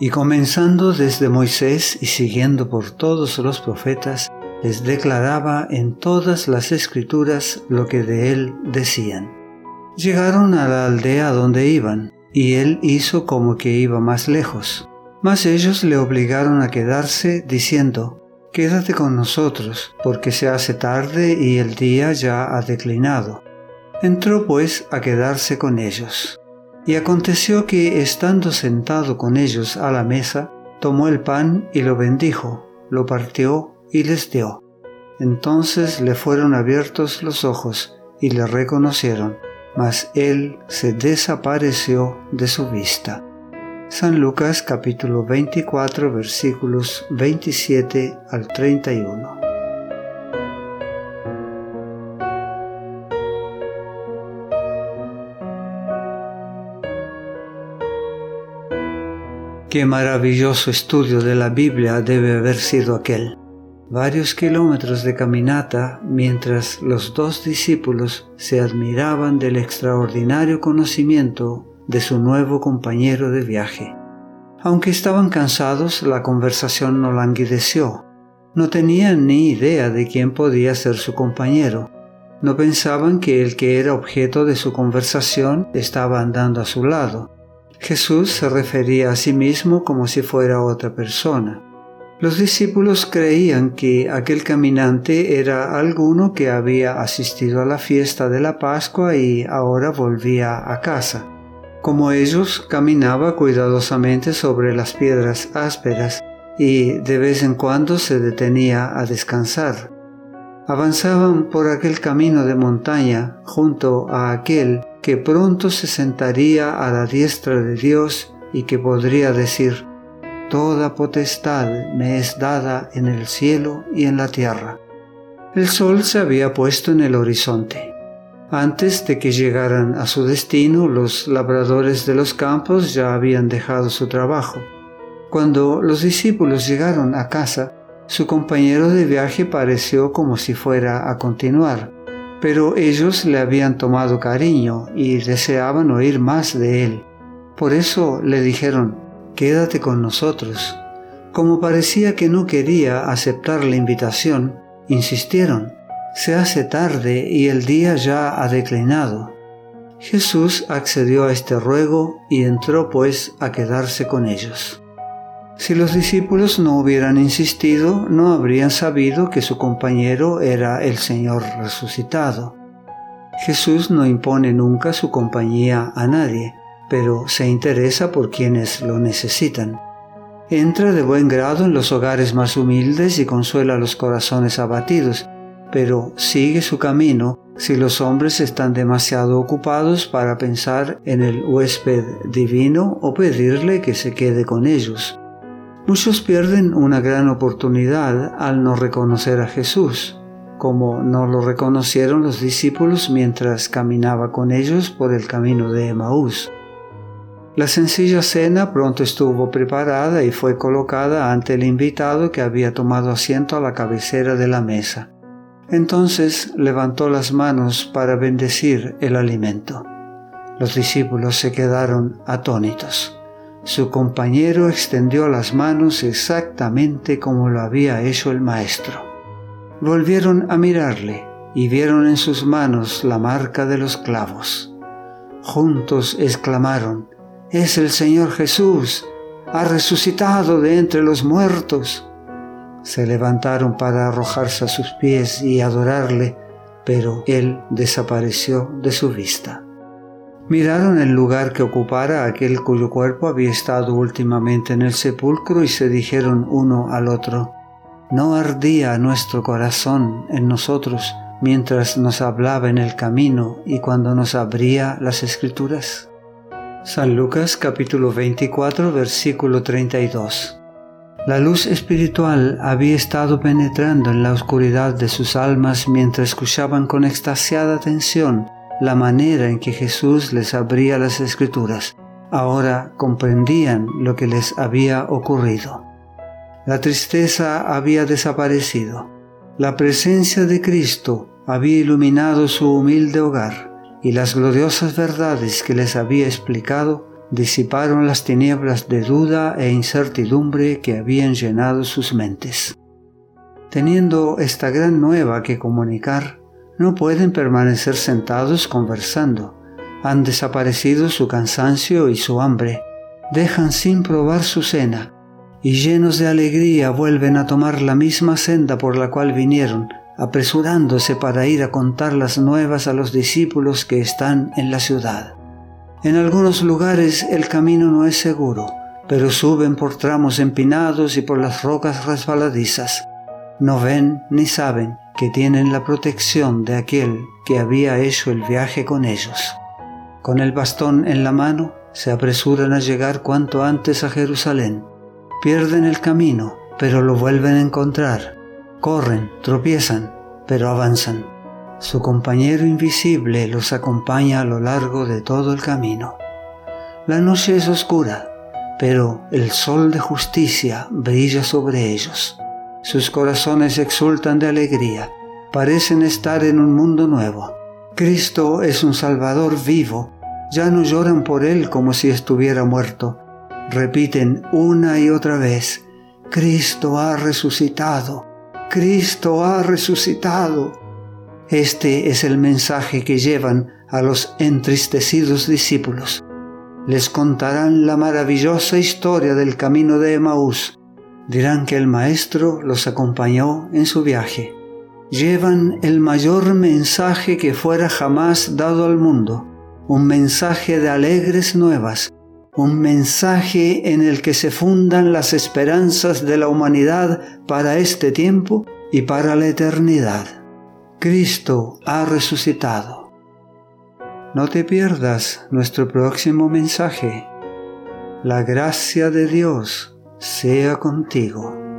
Y comenzando desde Moisés y siguiendo por todos los profetas, les declaraba en todas las escrituras lo que de él decían. Llegaron a la aldea donde iban, y él hizo como que iba más lejos. Mas ellos le obligaron a quedarse, diciendo, Quédate con nosotros, porque se hace tarde y el día ya ha declinado. Entró pues a quedarse con ellos. Y aconteció que, estando sentado con ellos a la mesa, tomó el pan y lo bendijo, lo partió y les dio. Entonces le fueron abiertos los ojos y le reconocieron, mas él se desapareció de su vista. San Lucas capítulo 24 versículos 27 al 31. Qué maravilloso estudio de la Biblia debe haber sido aquel. Varios kilómetros de caminata mientras los dos discípulos se admiraban del extraordinario conocimiento de su nuevo compañero de viaje. Aunque estaban cansados, la conversación no languideció. No tenían ni idea de quién podía ser su compañero. No pensaban que el que era objeto de su conversación estaba andando a su lado. Jesús se refería a sí mismo como si fuera otra persona. Los discípulos creían que aquel caminante era alguno que había asistido a la fiesta de la Pascua y ahora volvía a casa. Como ellos, caminaba cuidadosamente sobre las piedras ásperas y de vez en cuando se detenía a descansar. Avanzaban por aquel camino de montaña junto a aquel que pronto se sentaría a la diestra de Dios y que podría decir, Toda potestad me es dada en el cielo y en la tierra. El sol se había puesto en el horizonte. Antes de que llegaran a su destino, los labradores de los campos ya habían dejado su trabajo. Cuando los discípulos llegaron a casa, su compañero de viaje pareció como si fuera a continuar, pero ellos le habían tomado cariño y deseaban oír más de él. Por eso le dijeron, quédate con nosotros. Como parecía que no quería aceptar la invitación, insistieron, se hace tarde y el día ya ha declinado. Jesús accedió a este ruego y entró pues a quedarse con ellos. Si los discípulos no hubieran insistido, no habrían sabido que su compañero era el Señor resucitado. Jesús no impone nunca su compañía a nadie, pero se interesa por quienes lo necesitan. Entra de buen grado en los hogares más humildes y consuela los corazones abatidos, pero sigue su camino si los hombres están demasiado ocupados para pensar en el huésped divino o pedirle que se quede con ellos. Muchos pierden una gran oportunidad al no reconocer a Jesús, como no lo reconocieron los discípulos mientras caminaba con ellos por el camino de Emaús. La sencilla cena pronto estuvo preparada y fue colocada ante el invitado que había tomado asiento a la cabecera de la mesa. Entonces levantó las manos para bendecir el alimento. Los discípulos se quedaron atónitos. Su compañero extendió las manos exactamente como lo había hecho el maestro. Volvieron a mirarle y vieron en sus manos la marca de los clavos. Juntos exclamaron, Es el Señor Jesús, ha resucitado de entre los muertos se levantaron para arrojarse a sus pies y adorarle, pero él desapareció de su vista. Miraron el lugar que ocupara aquel cuyo cuerpo había estado últimamente en el sepulcro y se dijeron uno al otro, ¿no ardía nuestro corazón en nosotros mientras nos hablaba en el camino y cuando nos abría las escrituras? San Lucas capítulo 24 versículo 32 la luz espiritual había estado penetrando en la oscuridad de sus almas mientras escuchaban con extasiada atención la manera en que Jesús les abría las escrituras. Ahora comprendían lo que les había ocurrido. La tristeza había desaparecido. La presencia de Cristo había iluminado su humilde hogar y las gloriosas verdades que les había explicado disiparon las tinieblas de duda e incertidumbre que habían llenado sus mentes. Teniendo esta gran nueva que comunicar, no pueden permanecer sentados conversando. Han desaparecido su cansancio y su hambre. Dejan sin probar su cena y llenos de alegría vuelven a tomar la misma senda por la cual vinieron, apresurándose para ir a contar las nuevas a los discípulos que están en la ciudad. En algunos lugares el camino no es seguro, pero suben por tramos empinados y por las rocas resbaladizas. No ven ni saben que tienen la protección de aquel que había hecho el viaje con ellos. Con el bastón en la mano, se apresuran a llegar cuanto antes a Jerusalén. Pierden el camino, pero lo vuelven a encontrar. Corren, tropiezan, pero avanzan. Su compañero invisible los acompaña a lo largo de todo el camino. La noche es oscura, pero el sol de justicia brilla sobre ellos. Sus corazones exultan de alegría, parecen estar en un mundo nuevo. Cristo es un Salvador vivo, ya no lloran por Él como si estuviera muerto. Repiten una y otra vez, Cristo ha resucitado, Cristo ha resucitado. Este es el mensaje que llevan a los entristecidos discípulos. Les contarán la maravillosa historia del camino de Emaús. Dirán que el Maestro los acompañó en su viaje. Llevan el mayor mensaje que fuera jamás dado al mundo, un mensaje de alegres nuevas, un mensaje en el que se fundan las esperanzas de la humanidad para este tiempo y para la eternidad. Cristo ha resucitado. No te pierdas nuestro próximo mensaje. La gracia de Dios sea contigo.